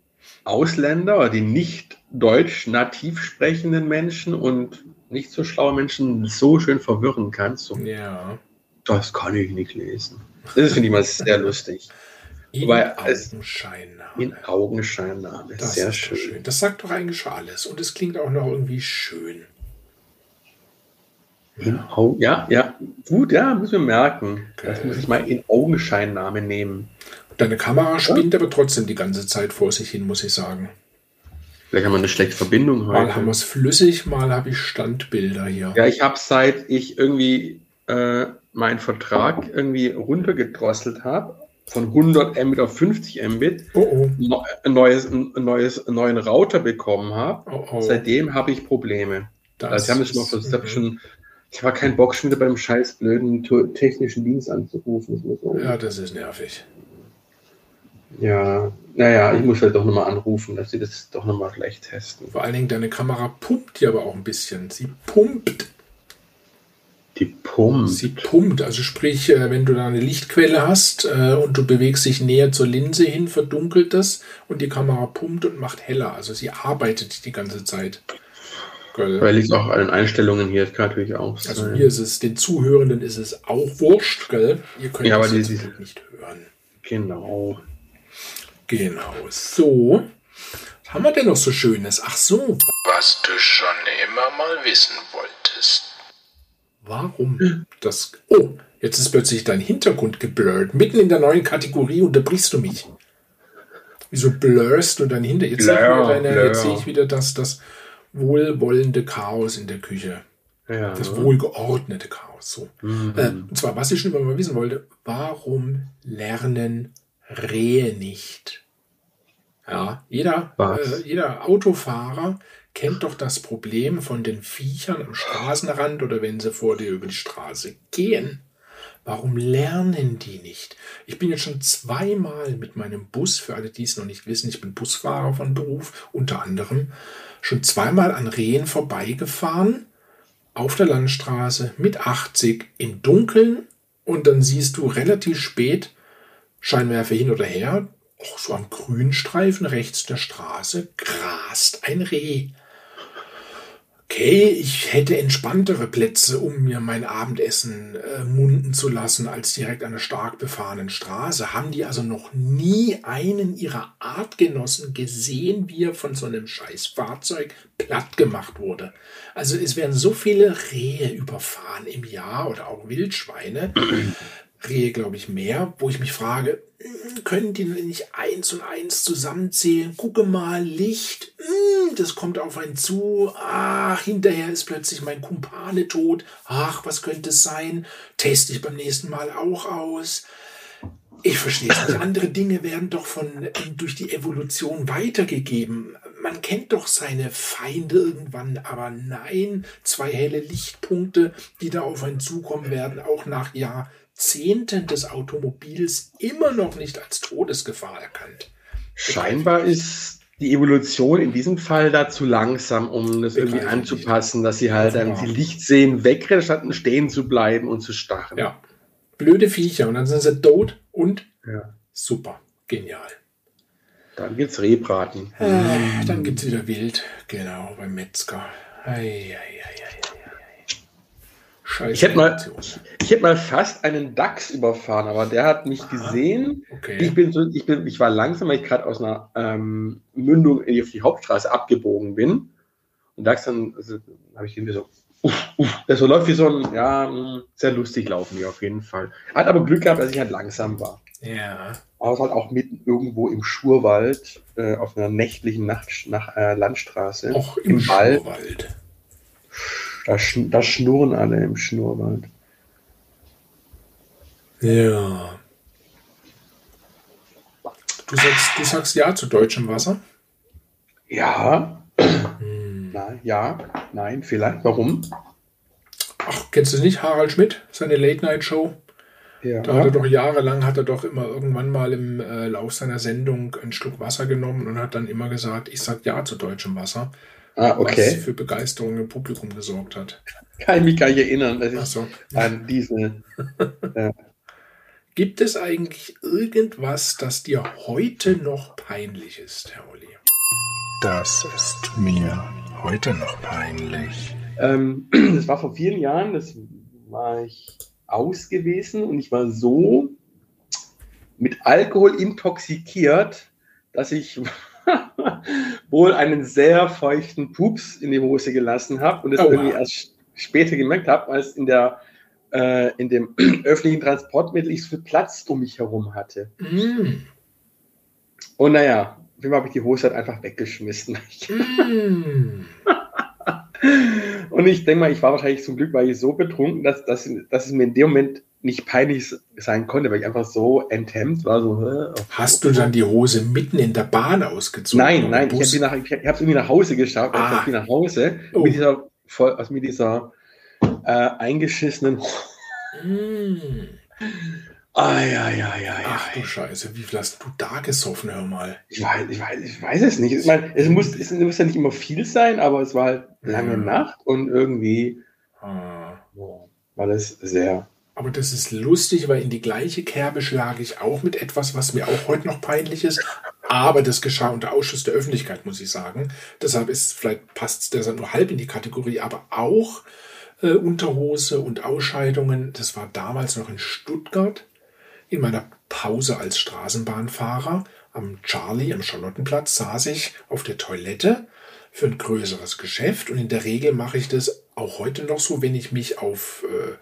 Ausländer oder die nicht deutsch nativ sprechenden Menschen und nicht so schlaue Menschen so schön verwirren kannst. So, ja. Das kann ich nicht lesen. Das finde ich mal sehr lustig. In Wobei, Augenscheinnahme. In Augenscheinnahme. Das Sehr schön. schön. Das sagt doch eigentlich schon alles. Und es klingt auch noch irgendwie schön. Au ja, ja, gut, ja, müssen wir merken. Okay. Das muss ich mal in Augenscheinnahme nehmen. Deine Kamera spinnt ja. aber trotzdem die ganze Zeit vor sich hin, muss ich sagen. Vielleicht haben wir eine schlechte Verbindung heute. Mal haben wir es flüssig, mal habe ich Standbilder hier. Ja, ich habe seit ich irgendwie äh, meinen Vertrag irgendwie runtergedrosselt habe, von 100 Mbit auf 50 Mbit oh oh. Ein, neues, ein, neues, einen neuen Router bekommen habe. Oh oh. Seitdem habe ich Probleme. Das also ich habe schon mal versucht, schon, ich habe keinen Bock, schon wieder beim scheiß blöden technischen Dienst anzurufen. Das ja, das ist nervig. Ja, naja, ich muss halt doch nochmal anrufen, dass sie das doch nochmal gleich testen. Vor allen Dingen, deine Kamera pumpt ja aber auch ein bisschen. Sie pumpt. Die pumpt. Sie pumpt. Also sprich, äh, wenn du da eine Lichtquelle hast äh, und du bewegst dich näher zur Linse hin, verdunkelt das und die Kamera pumpt und macht heller. Also sie arbeitet die ganze Zeit. Geil. Weil liegt auch an den Einstellungen hier, das kann natürlich auch sein. Also mir ist es, den Zuhörenden ist es auch wurscht, gell? Ihr könnt ja, das die, die, nicht hören. Genau. Genau. So. Was haben wir denn noch so Schönes? Ach so. Was du schon immer mal wissen wolltest. warum das. Oh, jetzt ist plötzlich dein Hintergrund geblurrt. Mitten in der neuen Kategorie unterbrichst du mich. Wieso blurrst du dein Hintergrund? Jetzt, jetzt sehe ich wieder das, das wohlwollende Chaos in der Küche. Ja. Das wohlgeordnete Chaos. So. Mhm. Äh, und zwar, was ich schon immer mal wissen wollte, warum lernen Rehe nicht? Ja, jeder, äh, jeder Autofahrer kennt doch das Problem von den Viechern am Straßenrand oder wenn sie vor dir über die Straße gehen. Warum lernen die nicht? Ich bin jetzt schon zweimal mit meinem Bus, für alle, die es noch nicht wissen, ich bin Busfahrer von Beruf, unter anderem, schon zweimal an Rehen vorbeigefahren, auf der Landstraße mit 80 im Dunkeln und dann siehst du relativ spät, Scheinwerfer hin oder her, auch so am Grünstreifen rechts der Straße, grast ein Reh. Okay, ich hätte entspanntere Plätze, um mir mein Abendessen äh, munden zu lassen, als direkt an einer stark befahrenen Straße. Haben die also noch nie einen ihrer Artgenossen gesehen, wie er von so einem scheiß Fahrzeug platt gemacht wurde? Also es werden so viele Rehe überfahren im Jahr oder auch Wildschweine. Rehe, glaube ich, mehr, wo ich mich frage, hm, können die nicht eins und eins zusammenzählen? Gucke mal, Licht, hm, das kommt auf einen zu. Ach, hinterher ist plötzlich mein Kumpane tot. Ach, was könnte es sein? Teste ich beim nächsten Mal auch aus. Ich verstehe es nicht. Andere Dinge werden doch von äh, durch die Evolution weitergegeben. Man kennt doch seine Feinde irgendwann, aber nein, zwei helle Lichtpunkte, die da auf einen zukommen werden, auch nach Jahrzehnten des Automobils immer noch nicht als Todesgefahr erkannt. Scheinbar ist die Evolution in diesem Fall da zu langsam, um das irgendwie anzupassen, dass sie halt dann die Licht sehen, wegrennen, statt stehen zu bleiben und zu starren. Ja, blöde Viecher und dann sind sie tot und Ja. super, genial. Dann gibt's Rehbraten. Äh, dann gibt's wieder Wild, genau, beim Metzger. Ei, ei, ei. Scheiße. Ich hätte mal, ich hätte mal fast einen Dachs überfahren, aber der hat mich gesehen. Okay. Ich bin so, ich bin, ich war langsam, weil ich gerade aus einer ähm, Mündung in die, auf die Hauptstraße abgebogen bin. Und Dachs dann, also, habe ich irgendwie so, uff, uff, der so läuft wie so ein, ja, mh, sehr lustig laufen die auf jeden Fall. Hat aber Glück gehabt, dass ich halt langsam war. Ja. Aber es halt auch mitten irgendwo im Schurwald, äh, auf einer nächtlichen Nacht, nach, äh, Landstraße. Auch im, Im Wald. Wald. Da, schn da schnurren alle im Schnurwald. Ja. Du sagst, du sagst ja zu deutschem Wasser? Ja, Hm. na, ja, nein, vielleicht. Warum? Ach, kennst du nicht Harald Schmidt, seine Late-Night-Show? Ja. Da hat er doch jahrelang, hat er doch immer irgendwann mal im äh, Lauf seiner Sendung einen Schluck Wasser genommen und hat dann immer gesagt, ich sag ja zu deutschem Wasser. Ah, Was okay. für Begeisterung im Publikum gesorgt hat. Kann ich mich gar nicht erinnern, dass ich so. an diese. Gibt es eigentlich irgendwas, das dir heute noch peinlich ist, Herr Olli? Das ist mir heute noch peinlich. Ähm, das war vor vielen Jahren, das war ich aus gewesen und ich war so mit Alkohol intoxikiert, dass ich wohl einen sehr feuchten Pups in die Hose gelassen habe und es Aua. irgendwie erst später gemerkt habe, als in der äh, in dem öffentlichen Transportmittel ich so viel Platz um mich herum hatte. Mm. Und naja, auf jeden Fall habe ich die Hose halt einfach weggeschmissen. Mm. Und ich denke mal, ich war wahrscheinlich zum Glück, weil ich so betrunken, dass, dass, dass es mir in dem Moment nicht peinlich sein konnte, weil ich einfach so enthemmt war. So, hä, Hast du dann die Hose mitten in der Bahn ausgezogen? Nein, nein, ich habe Bus? sie nach, ich habe es irgendwie nach Hause geschafft, Ah. ich hab sie nach Hause Oh. mit dieser voll, also mit dieser äh, eingeschissenen. Mm. Ai, ai, ai, ai, Ach du. Scheiße, wie viel hast du da gesoffen, hör mal? Ich weiß, ich weiß, ich weiß es nicht. Ich meine, es muss, es muss ja nicht immer viel sein, aber es war halt lange Mhm. Nacht und irgendwie Ah. war das sehr. Aber das ist lustig, weil in die gleiche Kerbe schlage ich auch mit etwas, was mir auch heute noch peinlich ist. Aber das geschah unter Ausschuss der Öffentlichkeit, muss ich sagen. Deshalb ist, vielleicht passt der nur halb in die Kategorie, aber auch äh, Unterhose und Ausscheidungen. Das war damals noch in Stuttgart. In meiner Pause als Straßenbahnfahrer am Charlie, am Charlottenplatz, saß ich auf der Toilette für ein größeres Geschäft und in der Regel mache ich das auch heute noch so, wenn ich mich auf äh,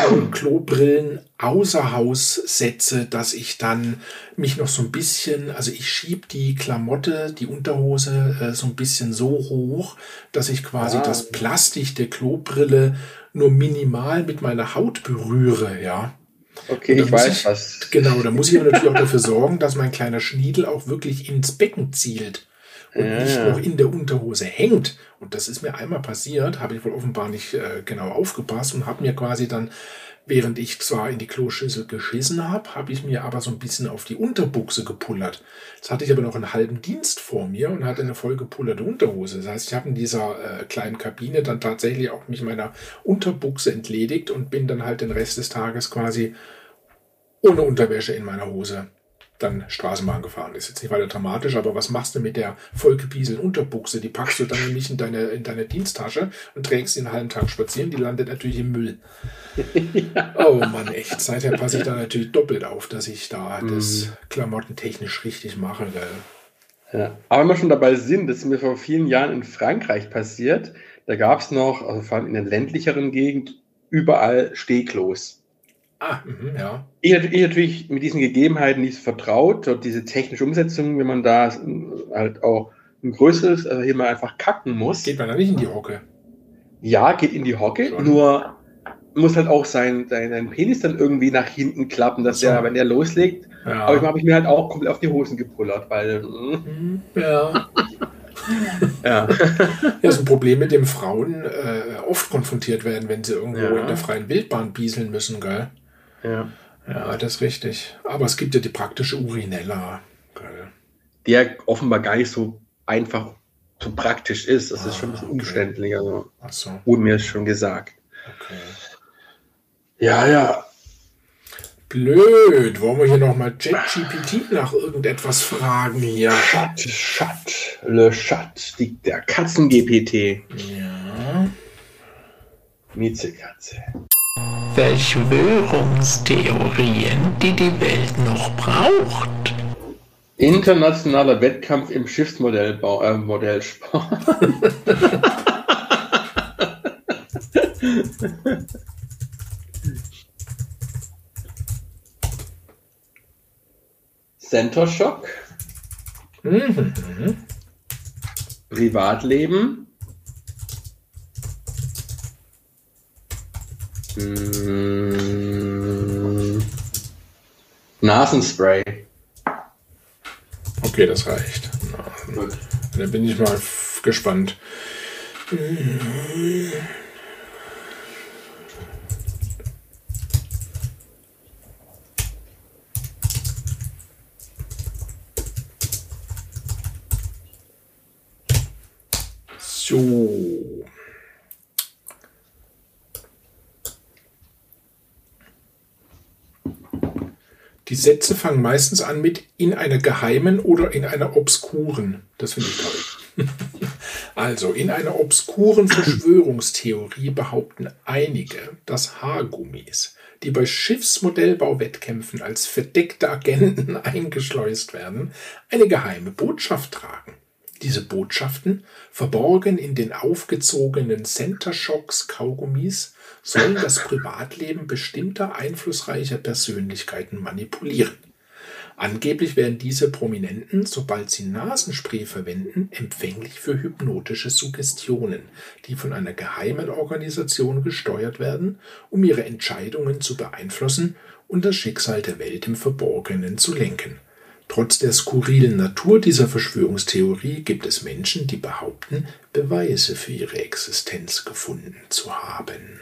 Klobrillen außer Haus setze, dass ich dann mich noch so ein bisschen, also ich schieb die Klamotte, die Unterhose äh, so ein bisschen so hoch, dass ich quasi Ah. das Plastik der Klobrille nur minimal mit meiner Haut berühre, ja. Okay, ich weiß ich- was. Genau, da muss ich aber natürlich auch dafür sorgen, dass mein kleiner Schniedel auch wirklich ins Becken zielt und Ja. nicht noch in der Unterhose hängt. Und das ist mir einmal passiert, habe ich wohl offenbar nicht äh, genau aufgepasst und habe mir quasi dann, während ich zwar in die Kloschüssel geschissen habe, habe ich mir aber so ein bisschen auf die Unterbuchse gepullert. Jetzt hatte ich aber noch einen halben Dienst vor mir und hatte eine voll gepullerte Unterhose. Das heißt, ich habe in dieser äh, kleinen Kabine dann tatsächlich auch mich meiner Unterbuchse entledigt und bin dann halt den Rest des Tages quasi ohne Unterwäsche in meiner Hose dann Straßenbahn gefahren. Ist jetzt nicht weiter dramatisch, aber was machst du mit der vollgepieselten Unterbuchse? Die packst du dann nämlich in deine, in deine Diensttasche und trägst sie einen halben Tag spazieren. Die landet natürlich im Müll. Oh Mann, echt. Seither passe ich da natürlich doppelt auf, dass ich da das klamottentechnisch richtig mache. Gell? Ja. Aber wenn wir schon dabei sind, das ist mir vor vielen Jahren in Frankreich passiert. Da gab es noch, also vor allem in der ländlicheren Gegend, überall Stehklos. Ah, mhm, ja. Ich, ich natürlich mit diesen Gegebenheiten nicht so vertraut, dort diese technische Umsetzung, wenn man da halt auch ein größeres, also hier mal einfach kacken muss. Geht man da nicht in die Hocke? Ja, geht in die Hocke, Schon. nur muss halt auch sein, sein, sein Penis dann irgendwie nach hinten klappen, dass so. der, wenn der loslegt, Ja. aber ich habe ich mir halt auch komplett auf die Hosen gepullert, weil, mm, Mhm, ja. ja. Ja, ist ein Problem, mit dem Frauen äh, oft konfrontiert werden, wenn sie irgendwo Ja. in der freien Wildbahn bieseln müssen, gell? Ja. Ja, das ist richtig. Aber es gibt ja die praktische Urinella. Der offenbar gar nicht so einfach, so praktisch ist. Das ist schon ein bisschen Ah, okay. umständlich, also Ach so, wurde mir schon gesagt. okay. Ja, ja. Blöd. Wollen wir hier nochmal ChatGPT nach irgendetwas fragen hier? Schat, Schat, Le Chat, die, der Katzen-GPT. Ja. Miezekatze. Verschwörungstheorien, die die Welt noch braucht. Internationaler Wettkampf im Schiffsmodellbau, äh, Modellsport. Center Shock, Mhm. mhm. Privatleben. Mm, Nasenspray. Okay, das reicht. Gut. Da bin ich mal gespannt. So. Die Sätze fangen meistens an mit in einer geheimen oder in einer obskuren. Das finde ich toll. Also, in einer obskuren Verschwörungstheorie behaupten einige, dass Haargummis, die bei Schiffsmodellbauwettkämpfen als verdeckte Agenten eingeschleust werden, eine geheime Botschaft tragen. Diese Botschaften, verborgen in den aufgezogenen Center Shocks Kaugummis, sollen das Privatleben bestimmter einflussreicher Persönlichkeiten manipulieren. Angeblich werden diese Prominenten, sobald sie Nasenspray verwenden, empfänglich für hypnotische Suggestionen, die von einer geheimen Organisation gesteuert werden, um ihre Entscheidungen zu beeinflussen und das Schicksal der Welt im Verborgenen zu lenken. Trotz der skurrilen Natur dieser Verschwörungstheorie gibt es Menschen, die behaupten, Beweise für ihre Existenz gefunden zu haben.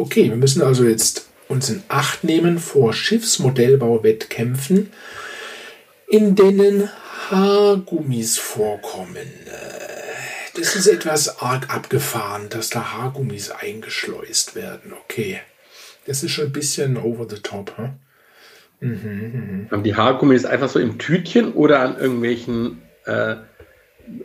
Okay, wir müssen also jetzt uns in Acht nehmen vor Schiffsmodellbauwettkämpfen, in denen Haargummis vorkommen. Das ist etwas arg abgefahren, dass da Haargummis eingeschleust werden. Okay. Das ist schon ein bisschen over the top. Hm? Haben die Haargummis einfach so im Tütchen oder an irgendwelchen äh,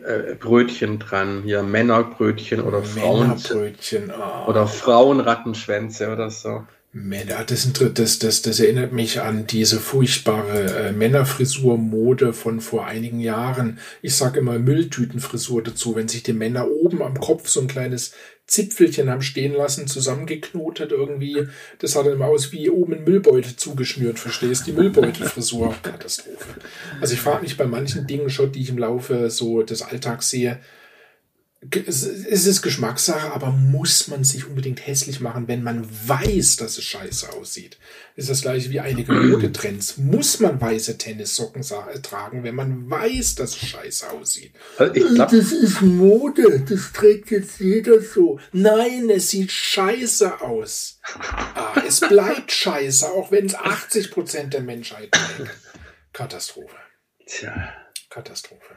äh, Brötchen dran? Hier Männerbrötchen oder Frauen Männerbrötchen. ah. oder Frauenrattenschwänze oder so. Männer, das, das, das, das erinnert mich an diese furchtbare äh, Männerfrisur-Mode von vor einigen Jahren. Ich sage immer Mülltütenfrisur dazu, wenn sich die Männer oben am Kopf so ein kleines Zipfelchen haben stehen lassen, zusammengeknotet irgendwie. Das sah dann immer aus wie oben ein Müllbeutel zugeschnürt, verstehst? Die Müllbeutelfrisur. Katastrophe. Also ich frage mich bei manchen Dingen schon, die ich im Laufe so des Alltags sehe, es ist Geschmackssache, aber muss man sich unbedingt hässlich machen, wenn man weiß, dass es scheiße aussieht? ist das gleiche wie einige Modetrends. Muss man weiße Tennissocken tragen, wenn man weiß, dass es scheiße aussieht? Also glaub, das ist Mode, das trägt jetzt jeder so. Nein, es sieht scheiße aus. Ah, es bleibt scheiße, auch wenn es 80 Prozent der Menschheit trägt. Katastrophe. Tja. Katastrophe.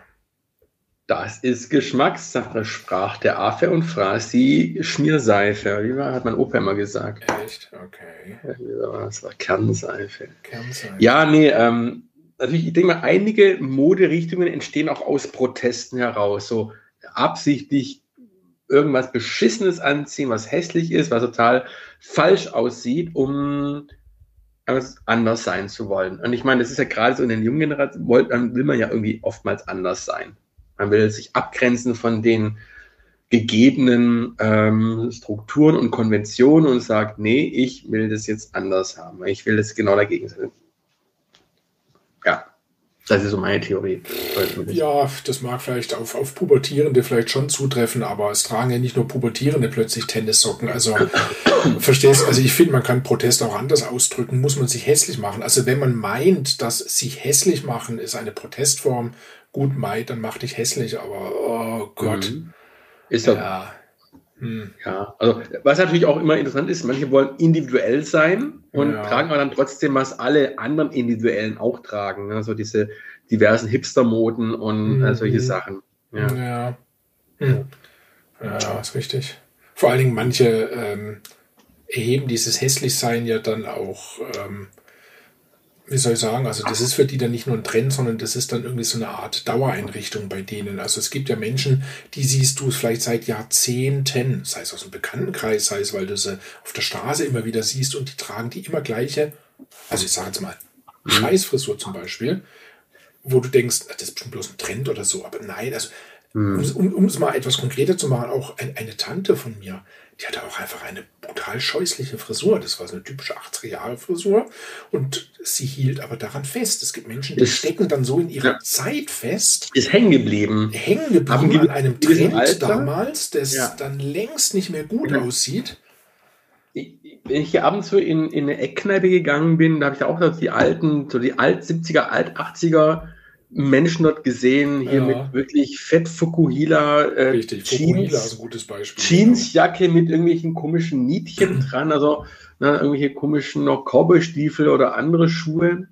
Das ist Geschmackssache, sprach der Affe und fraß die Schmierseife. Wie war, hat mein Opa immer gesagt. Echt? Okay. Das war Kernseife. Kernseife. Ja, nee, ähm, natürlich, ich denke mal, einige Moderichtungen entstehen auch aus Protesten heraus. So absichtlich irgendwas Beschissenes anziehen, was hässlich ist, was total falsch aussieht, um anders sein zu wollen. Und ich meine, das ist ja gerade so in den jungen Generationen, dann will man ja irgendwie oftmals anders sein. Man will sich abgrenzen von den gegebenen ähm, Strukturen und Konventionen und sagt, nee, ich will das jetzt anders haben. Ich will das genau dagegen sein. Ja, das ist so meine Theorie. Ja, das mag vielleicht auf, auf Pubertierende vielleicht schon zutreffen, aber es tragen ja nicht nur Pubertierende plötzlich Tennissocken. Also, verstehst Also, ich finde, man kann Protest auch anders ausdrücken, muss man sich hässlich machen. Also, wenn man meint, dass sich hässlich machen ist eine Protestform, gut, Mai, dann mach dich hässlich, aber oh Gott. Mhm. Ist doch, ja. Hm. ja, also was natürlich auch immer interessant ist, manche wollen individuell sein und ja. tragen aber dann trotzdem, was alle anderen Individuellen auch tragen. Also diese diversen Hipster-Moden und äh, mhm. solche Sachen. Ja. Ja. Hm. ja, ist richtig. Vor allen Dingen manche ähm, erheben dieses Hässlichsein ja dann auch ähm, wie soll ich sagen, also das ist für die dann nicht nur ein Trend, sondern das ist dann irgendwie so eine Art Dauereinrichtung bei denen. Also es gibt ja Menschen, die siehst du vielleicht seit Jahrzehnten, sei es aus dem Bekanntenkreis, sei es, weil du sie auf der Straße immer wieder siehst und die tragen die immer gleiche, also ich sage jetzt mal, mhm. Scheißfrisur zum Beispiel, wo du denkst, das ist bestimmt bloß ein Trend oder so, aber nein, also mhm. um, um, es mal etwas konkreter zu machen, auch ein, eine Tante von mir, die hatte auch einfach eine brutal scheußliche Frisur. Das war so eine typische 80er-Jahre-Frisur. Und sie hielt aber daran fest. Es gibt Menschen, die ist, stecken dann so in ihrer ja. Zeit fest. Ist hängen geblieben. Hängen geblieben an einem Trend damals, das ja. dann längst nicht mehr gut ja. aussieht. wenn ich hier abends so in, in eine Eckkneipe gegangen bin, da habe ich auch so die alten, so die alt 70er, alt 80er Menschen dort gesehen, hier ja. mit wirklich Fett Fukuhila. Äh, Richtig, Fukuhila ist ein gutes Beispiel. Jeansjacke genau. mit irgendwelchen komischen Nietchen dran, also ne, irgendwelche komischen noch Cowboy-Stiefel oder andere Schuhe.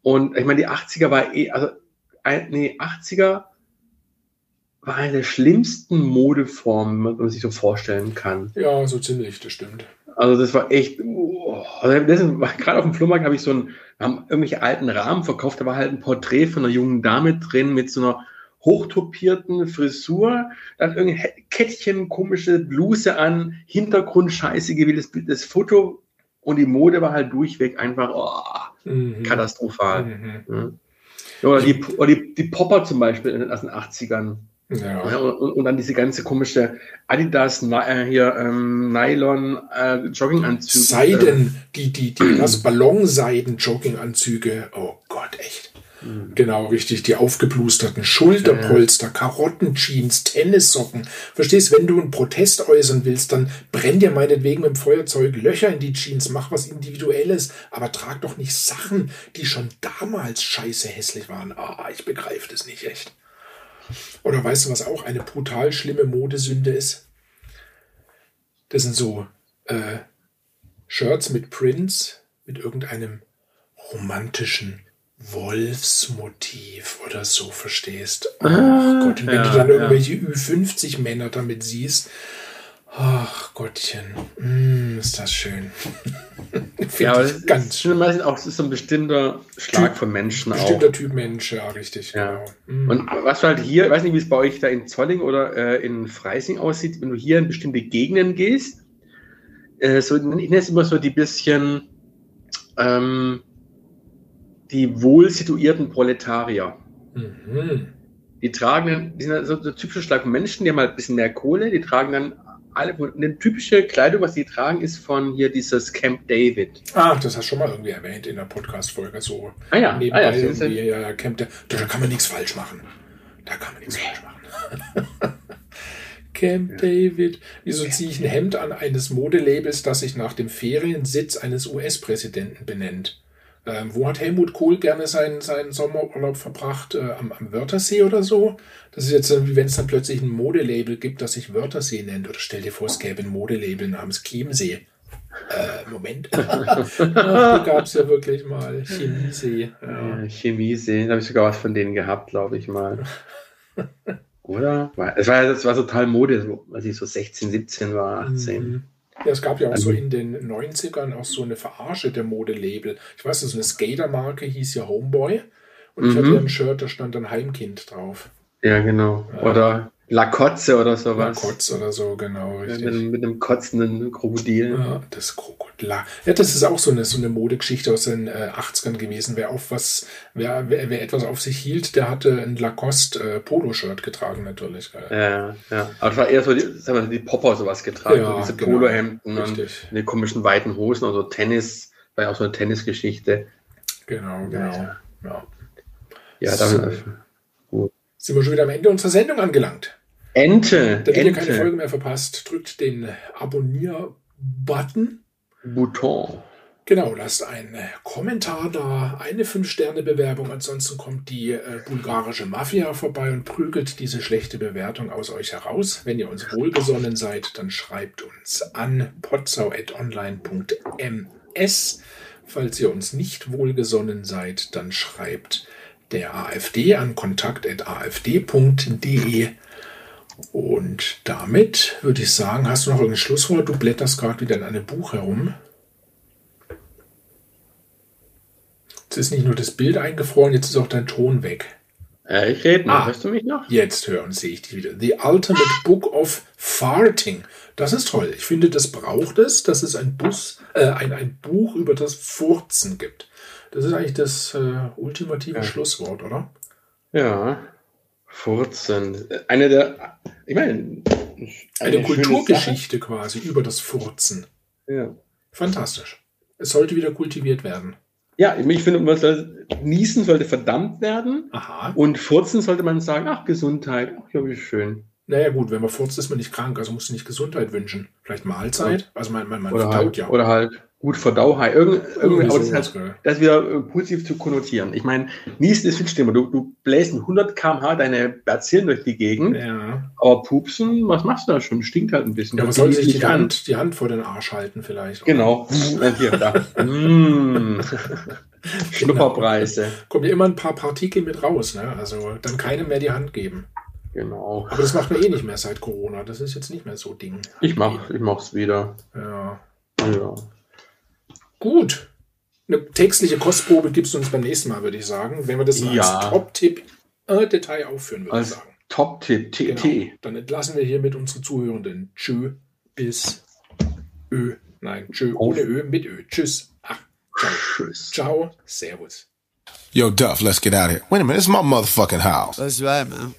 Und ich meine, die 80er war eh, also, nee, 80er war eine der schlimmsten Modeformen, die man sich so vorstellen kann. Ja, so ziemlich, das stimmt. Also das war echt, oh, gerade auf dem Flohmarkt habe ich so ein, haben irgendwelche alten Rahmen verkauft, da war halt ein Porträt von einer jungen Dame drin mit so einer hochtopierten Frisur, dann irgendein Kettchen, komische Bluse an, Hintergrund scheiße gewähltes Bild, das Foto und die Mode war halt durchweg einfach oh, mhm. katastrophal. Mhm. Ja. Oder, die, oder die, die Popper zum Beispiel in den 80ern. Ja. ja und, und, dann diese ganze komische Adidas äh, hier ähm, Nylon äh, Jogginganzüge. Seiden, die die die das Ballonseiden Jogginganzüge. Oh Gott, echt. Mhm. Genau, richtig. Die aufgeblusterten Schulterpolster, ja. Karottenjeans, Tennissocken. Verstehst, wenn du einen Protest äußern willst, dann brenn dir meinetwegen mit dem Feuerzeug Löcher in die Jeans, mach was Individuelles, aber trag doch nicht Sachen, die schon damals scheiße hässlich waren. Ah, ich begreife das nicht echt. Oder weißt du, was auch eine brutal schlimme Modesünde ist? Das sind so äh, Shirts mit Prints, mit irgendeinem romantischen Wolfsmotiv oder so, verstehst. Oh ah, Gott, und wenn ja, du dann irgendwelche ja. Ü50-Männer damit siehst, Ach Gottchen, mm, ist das schön. ja, aber ganz schön. Meistens auch ist so ein bestimmter Schlag typ, von Menschen bestimmter auch. Typ Mensch, ja, richtig. Ja. Genau. Mm. Und was du halt hier, ich weiß nicht, wie es bei euch da in Zolling oder äh, in Freising aussieht, wenn du hier in bestimmte Gegenden gehst, äh, so, ich nenne es immer so die bisschen ähm, die wohl situierten Proletarier. Mhm. Die tragen dann, die sind so, so typische Schlag Menschen, die haben halt ein bisschen mehr Kohle, die tragen dann alle, eine typische Kleidung, was die tragen, ist von hier dieses Camp David. Ah, das hast du schon mal irgendwie erwähnt in der Podcast-Folge. So Ah ja, nebenbei ah ja, irgendwie, ja, Camp, da, da kann man nichts falsch machen. Da kann man nichts falsch machen. Camp David. Wieso ziehe ich ein Hemd an eines Modelabels, das sich nach dem Feriensitz eines US-Präsidenten benennt? Ähm, wo hat Helmut Kohl gerne seinen, seinen Sommerurlaub verbracht? Äh, am, am Wörthersee oder so? Das ist jetzt, so, wie wenn es dann plötzlich ein Modelabel gibt, das sich Wörthersee nennt. Oder stell dir vor, es gäbe ein Modelabel namens Chiemsee. Äh, Moment. Die gab es ja wirklich mal. Chemiesee. Ja. Chemiesee, da habe ich sogar was von denen gehabt, glaube ich mal. Oder? Es war, das war total Mode, als ich so 16, 17 war, 18. Mhm. Ja, es gab ja auch Also- so in den 90ern auch so eine Verarsche der Modelabel. Ich weiß, so eine Skatermarke hieß ja Homeboy. Und ich Mhm. hatte ja ein Shirt, da stand dann Heimkind drauf. Ja, genau. Oder Lakotze oder sowas. Kotz oder so, genau, Ja, richtig. mit, einem- mit einem kotzenden Krokodil. Ja, das Krokodil. Ja, das ist auch so eine, so eine Modegeschichte aus den äh, 80ern gewesen. Wer auf was, wer, wer, wer etwas auf sich hielt, der hatte ein Lacoste äh, Polo-Shirt getragen, natürlich. Ja, ja. Aber es war eher so, die, sagen wir, die Popper sowas getragen, Ja, so diese genau. Polohemden Richtig. und die komischen weiten Hosen, also Tennis, war ja auch so eine Tennisgeschichte. Genau, genau. Ja. Ja, So. dann Sind wir schon wieder am Ende unserer Sendung angelangt. Ente, Damit ihr keine Folge mehr verpasst, drückt den Abonnier-Button. Bouton. Genau, lasst einen Kommentar da, eine 5-Sterne-Bewerbung. Ansonsten kommt die äh, bulgarische Mafia vorbei und prügelt diese schlechte Bewertung aus euch heraus. Wenn ihr uns wohlgesonnen seid, dann schreibt uns an potsau.online.ms. Falls ihr uns nicht wohlgesonnen seid, dann schreibt der AfD an kontakt.afd.de. Und damit würde ich sagen, hast du noch irgendein Schlusswort? Du blätterst gerade wieder in einem Buch herum. Jetzt ist nicht nur das Bild eingefroren, jetzt ist auch dein Ton weg. Äh, ich rede noch. Ah. Hörst du mich noch? Jetzt hören sehe ich dich wieder. The Ultimate Book of Farting. Das ist toll. Ich finde, das braucht es, dass es ein, Bus, äh, ein, ein Buch über das Furzen gibt. Das ist eigentlich das äh, ultimative Ja. Schlusswort, oder? Ja. Furzen. Eine der, ich meine, Eine, schöne Kulturgeschichte quasi über das Furzen. Ja. Fantastisch. Es sollte wieder kultiviert werden. Ja, ich finde, man soll, Niesen sollte verdammt werden Aha. und Furzen sollte man sagen, ach, Gesundheit, ach, ja, wie schön. Naja, gut, wenn man furzt, ist man nicht krank, also musst du nicht Gesundheit wünschen. Vielleicht Mahlzeit. Also man, man, man Oder verdaut halt, ja. oder halt gut Verdauheit. Irgend, irgendwie, aber das, gell. das wieder äh, positiv zu konnotieren. Ich meine, Niesen ist schlimmer. Du, du bläst mit 100 km/h deine Bazillen durch die Gegend, Ja. aber Pupsen, was machst du da schon? Stinkt halt ein bisschen. Ja, man Das soll sich die an. Hand, die Hand vor den Arsch halten vielleicht. oder? Genau. Hier, da. mm. Schnupperpreise. Kommen ja immer ein paar Partikel mit raus, ne? Also dann keinem mehr die Hand geben. Genau. Aber das macht man eh nicht mehr seit Corona. Das ist jetzt nicht mehr so Ding. Ich mach, ich mach's wieder. Ja. Ja. Gut. Eine textliche Kostprobe gibst du uns beim nächsten Mal, würde ich sagen. Wenn wir das Ja. als Top-Tipp äh, Detail aufführen, würde ich Als sagen. Top-Tipp, TT. Genau. Dann entlassen wir hiermit unsere Zuhörenden. Tschö, bis Ö. Nein, tschö, ohne Ö, mit Ö. Tschüss. Ach, ciao. Tschüss. Ciao. Servus. Yo, Duff, let's get out of here. Wait a minute, it's my motherfucking house. That's right, man.